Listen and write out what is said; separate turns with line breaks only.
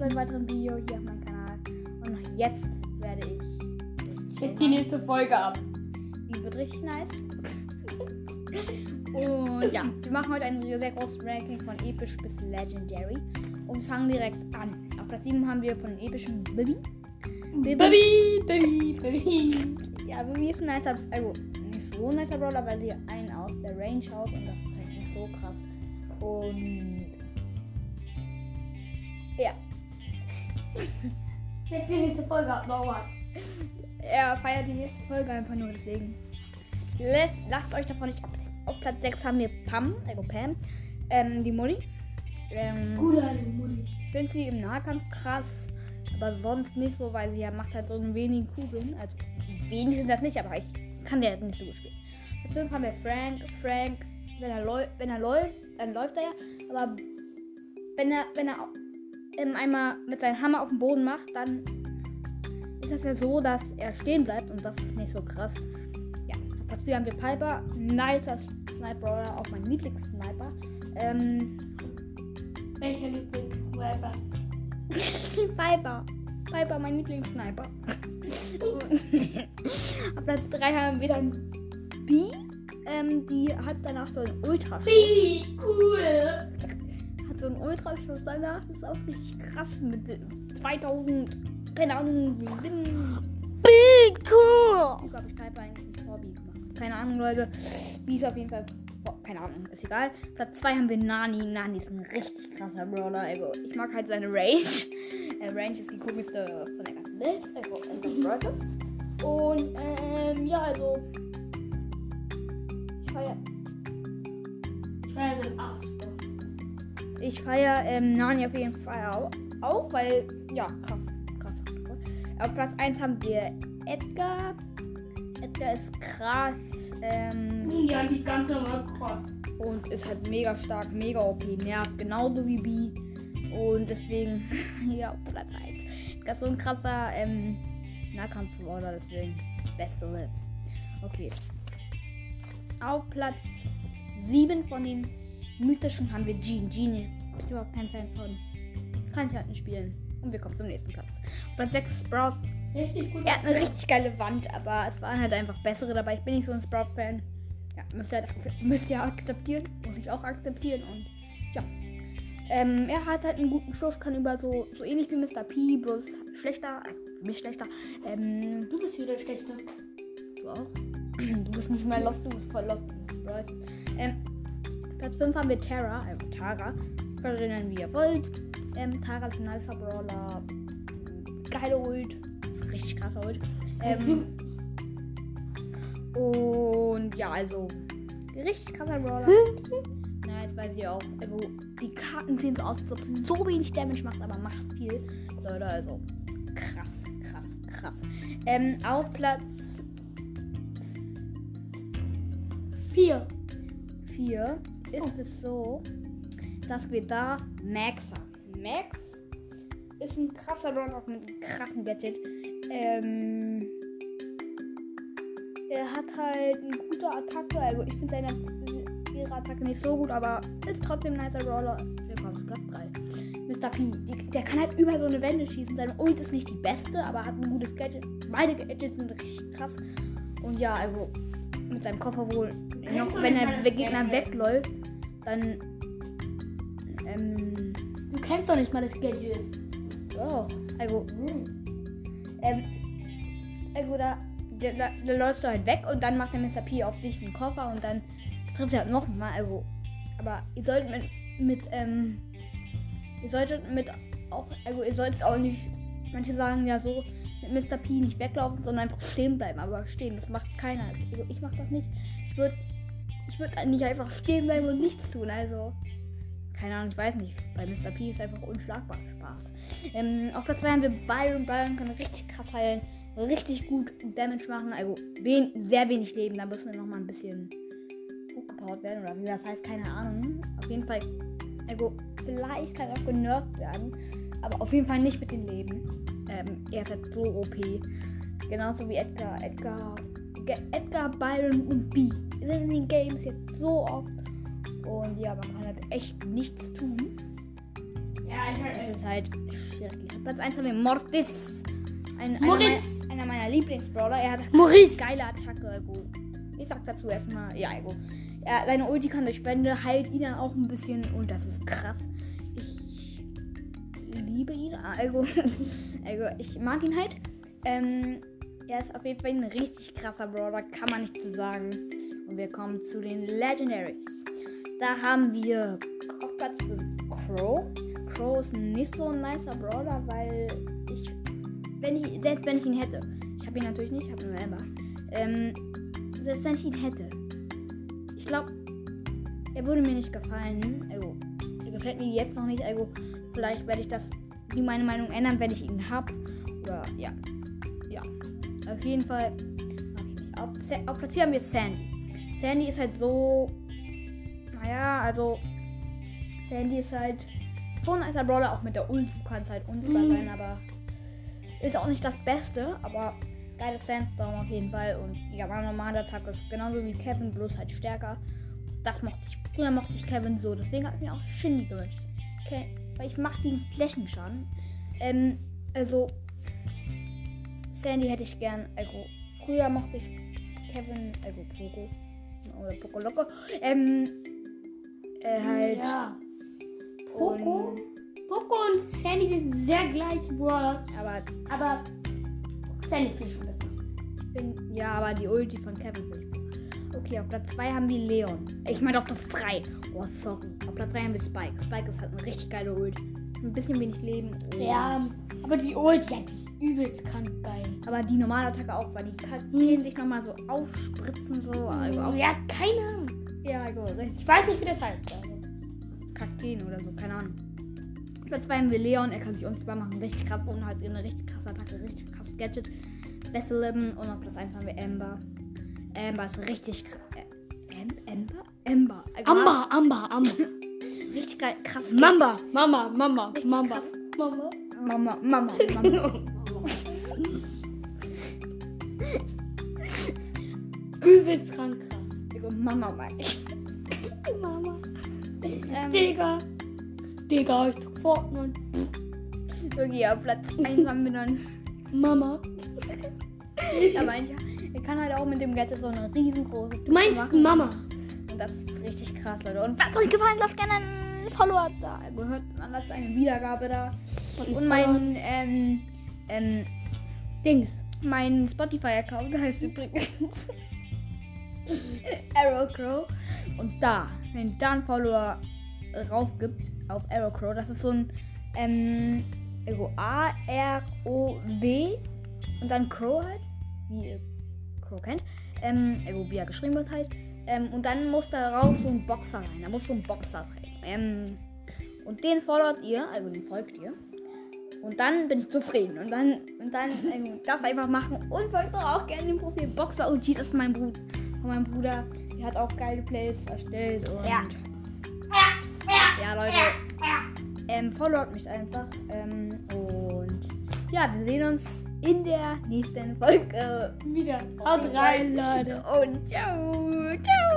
zu einem weiteren Video hier auf meinem Kanal. Und jetzt werde ich.
Die nächste Folge ab.
Die wird richtig nice. Und ja, wir machen heute ein sehr großes Ranking von episch bis legendary. Und fangen direkt an. Auf Platz 7 haben wir von epischen Bibi.
Baby, Baby, Baby.
Ja, Bibi ist ein nicer, also nicht so ein nicer Brawler, weil sie einen aus der Range haut und das ist halt nicht so krass. Und ja,
Check die nächste Folge ab, Mauer.
er feiert die nächste Folge einfach nur deswegen. Lässt, lasst euch davon nicht ab. Auf Platz 6 haben wir Pam, also Pam, ähm, die Mutti. Ähm,
Gute alte Mutti.
Ich finde sie im Nahkampf krass, aber sonst nicht so, weil sie ja macht halt so ein wenig Kugeln. Also wenig sind das nicht, aber ich kann der nicht so gut spielen. 5 haben wir Frank. Frank, wenn er, läu wenn er läuft, dann läuft er ja. Aber wenn er, wenn er ähm, einmal mit seinem Hammer auf den Boden macht, dann ist das ja so, dass er stehen bleibt und das ist nicht so krass. Ja, 4 haben wir Piper. Nicer Sniper, auch mein Lieblingssniper. Ähm,
Welcher Lieblingsrapper?
Piper. Piper, mein Lieblingssniper. Auf Platz 3 haben wir dann B. Ähm, die hat danach so einen Ultraschuss.
Wie cool.
So einen Ultraschuss danach. Ist auch richtig krass. Mit 2000, keine Ahnung,
Wie cool.
Ich glaube, ich eigentlich vor B gemacht. Keine Ahnung, Leute. B ist auf jeden Fall keine Ahnung, ist egal. Platz 2 haben wir Nani. Nani ist ein richtig krasser Brawler. Also, ich mag halt seine Range. Äh, Range ist die komischste von der ganzen Welt. Also, in den Brawlers. Und, ähm, ja, also. Ich feier,
Ich war ja so ein Arsch.
Ich feier ähm, Nani auf jeden Fall auch, weil, ja, krass. Krass. Auf Platz 1 haben wir Edgar. Edgar ist krass. Ähm,
Ja, die ist ganz normal krass.
und ist halt mega stark, mega OP, nervt genauso wie B. Und deswegen, ja, auf Platz 1. Das ist so ein krasser ähm, Nahkampf-Brawler, deswegen beste. Okay. Auf Platz 7 von den mythischen haben wir Jean. Jean bin ich überhaupt kein Fan von. Kann ich halt nicht spielen. Und wir kommen zum nächsten Platz. Auf Platz 6 Sprout.
Richtig gut.
Er hat eine richtig geile Wand, aber es waren halt einfach bessere dabei. Ich bin nicht so ein Sprout-Fan. Ja, müsst ihr, halt, müsst ihr akzeptieren. Muss ich auch akzeptieren. Und ja. Ähm, er hat halt einen guten Schuss, kann über so, so ähnlich wie Mr. P, bloß schlechter. Äh, für mich schlechter. Ähm,
Du bist wieder der Schlechte.
du auch? Du bist nicht mehr lost, du bist voll lost. Du weißt. Ähm, Platz 5 haben wir Tara, also Tara. Könnt ihr nennen, wie ihr wollt. Ähm, Tara ist ein nicer Brawler. Geile Ult. Richtig krasser Ult. Ähm, und ja, also richtig krasser Brawler. Na, jetzt weiß ich auch. Also, die Karten sehen so aus, als ob sie so wenig Damage macht, aber macht viel. Leute, also krass, krass, krass. Ähm, auf Platz
Vier.
4 ist es so, dass wir da Max haben. Max ist ein krasser Brawler mit einem krassen Gadget. Ähm, er hat halt eine gute Attacke. Also ich finde seine ihre Attacke nicht so gut, aber ist trotzdem ein nicer Brawler. Wir kommen zu Platz 3. Mr. P. Die, der kann halt über so eine Wände schießen. Seine Ult ist nicht die beste, aber hat ein gutes Gadget. Beide Gadgets sind richtig krass. Und ja, also mit seinem Koffer wohl. Noch, wenn er der Gegner wegläuft, dann. Ähm.
Du kennst doch nicht mal das Gadget.
Doch. Also,
Hm.
ähm. Also da, da, da, da läufst du halt weg und dann macht der Mr. P auf dich einen Koffer und dann trifft er halt nochmal. Also. Aber ihr solltet mit, mit, ähm. Ihr solltet mit auch. Also ihr solltet auch nicht. Manche sagen ja so, mit Mr. P nicht weglaufen, sondern einfach stehen bleiben. Aber stehen, das macht keiner. Also ich mach das nicht. Ich würde ich würde nicht einfach stehen bleiben und nichts tun. Also, keine Ahnung, ich weiß nicht. Bei Mr. P ist einfach unschlagbar Spaß. Ähm, auf Platz 2 haben wir Byron. Byron kann richtig krass heilen. Richtig gut Damage machen. Also, wen, sehr wenig Leben. Da müssen wir nochmal ein bisschen hochgepowert werden. Oder wie das heißt, keine Ahnung. Auf jeden Fall, also, vielleicht kann er auch genervt werden. Aber auf jeden Fall nicht mit dem Leben. Ähm, er ist halt so OP. Genauso wie Edgar. Edgar, Edgar, Byron und B sind in den Games jetzt so oft. Und ja, man kann halt echt nichts tun.
Ja, ich
Das
höre.
ist halt schrecklich. Platz 1 haben wir Mortis. Ein, einer, meiner, einer meiner Lieblingsbrawler. Er hat
Maurice.
geile Attacke. Ego. Ich sag dazu erstmal, ja, Ego. Er, seine Ulti kann durch Wände, heilt ihn dann auch ein bisschen und das ist krass. Ich liebe ihn. Ego. Ego, ich mag ihn halt. Ähm, er ist auf jeden Fall ein richtig krasser Brawler, kann man nicht zu sagen. Und wir kommen zu den Legendaries. Da haben wir auf Platz 5 Crow. Crow ist nicht so ein nicer Brawler, weil ich, wenn ich, selbst wenn ich ihn hätte, ich habe ihn natürlich nicht, ich habe nur Ember. Ähm, selbst wenn ich ihn hätte, ich glaube, er würde mir nicht gefallen. Also, er gefällt mir jetzt noch nicht. Also, vielleicht werde ich das, wie meine Meinung ändern, wenn ich ihn habe. Oder, ja. Ja. Auf jeden Fall. Auf, auf Platz 4 haben wir Sandy. Sandy ist halt so. Naja, also. Sandy ist halt schon als Brawler, auch mit der Ult. Du kannst halt unsichtbar
Mhm.
sein, aber. Ist auch nicht das Beste, aber geile Sandstorm auf jeden Fall. Und ja, meine normale Attacke ist genauso wie Kevin, bloß halt stärker. Das mochte ich. Früher mochte ich Kevin so, deswegen habe ich mir auch Shindy gewünscht. Okay, weil ich mag den Flächenschaden. Ähm, also. Sandy hätte ich gern. Also, früher mochte ich Kevin, also Poco. Oder Poco Loco. Ähm, äh, halt.
Ja. Poco?
Und,
Poco und Sandy sind sehr gleich Brawler.
aber
Aber Sandy finde ich schon besser.
ich bin. Ja, aber die Ulti von Kevin finde ich besser. Okay, auf Platz 2 haben wir Leon. Ich meine auf Platz 3. Oh, sorry. Auf Platz 3 haben wir Spike. Spike ist halt eine richtig geile Ult. Ein bisschen wenig Leben. und-
Ja, aber die Ult, ja, die ist übelst krank geil.
Aber die normale Attacke auch, weil die Kakteen sich nochmal so aufspritzen, so. Also auf,
Ja, keine Ahnung.
ja, also richtig
Ich weiß nicht, wie das heißt. Also.
Kakteen oder so, keine Ahnung. Platz 2 haben wir Leon, er kann sich unsichtbar machen, richtig krass und halt eine richtig krasse Attacke, richtig krasses Gadget. Beste Leben und auf Platz 1 haben wir Amber. Amber ist richtig krass. Äh, Am Amber? Amber. Also
Amber, Amber, Amber.
Richtig geil, krass.
Mamba, Mama, Mama. Mama.
Mama, Mama, Mama.
Übelst krank krass.
Also Mama ich.
Mama.
Ähm,
Digga. Digga, ich drück Fortnite.
okay, auf Platz 1 haben wir dann.
Mama.
Er meint ja, er kann halt auch mit dem Gadget so eine riesengroße
Du meinst
machen.
Mama.
Und das ist richtig krass, Leute. Und es euch gefallen, lasst gerne einen Follower da. Gehört, man lasst eine Wiedergabe da. Und mein, ähm, ähm,
Dings.
mein Spotify-Account heißt übrigens Arrowcrow. Und da, wenn da ein Follower rauf gibt auf Arrowcrow, das ist so ein, ähm, A-R-O-W und dann Crow halt, wie ihr Crow kennt. Ähm, wie er geschrieben wird halt. Ähm, und dann muss darauf so ein Boxer rein. Da muss so ein Boxer rein. Ähm, und den followt ihr, also den folgt ihr. Und dann bin ich zufrieden. Und dann, und dann ähm, das einfach machen. Und folgt doch auch gerne dem Profil Boxer OG. Das ist mein Bruder. Meinem Bruder. Der hat auch geile Playlists erstellt. Und
Ja.
Ja, Leute. Ähm, followt mich einfach. Ähm, und ja, wir sehen uns in der nächsten Folge.
Wieder. Haut rein, Leute.
Und ciao. Ciao.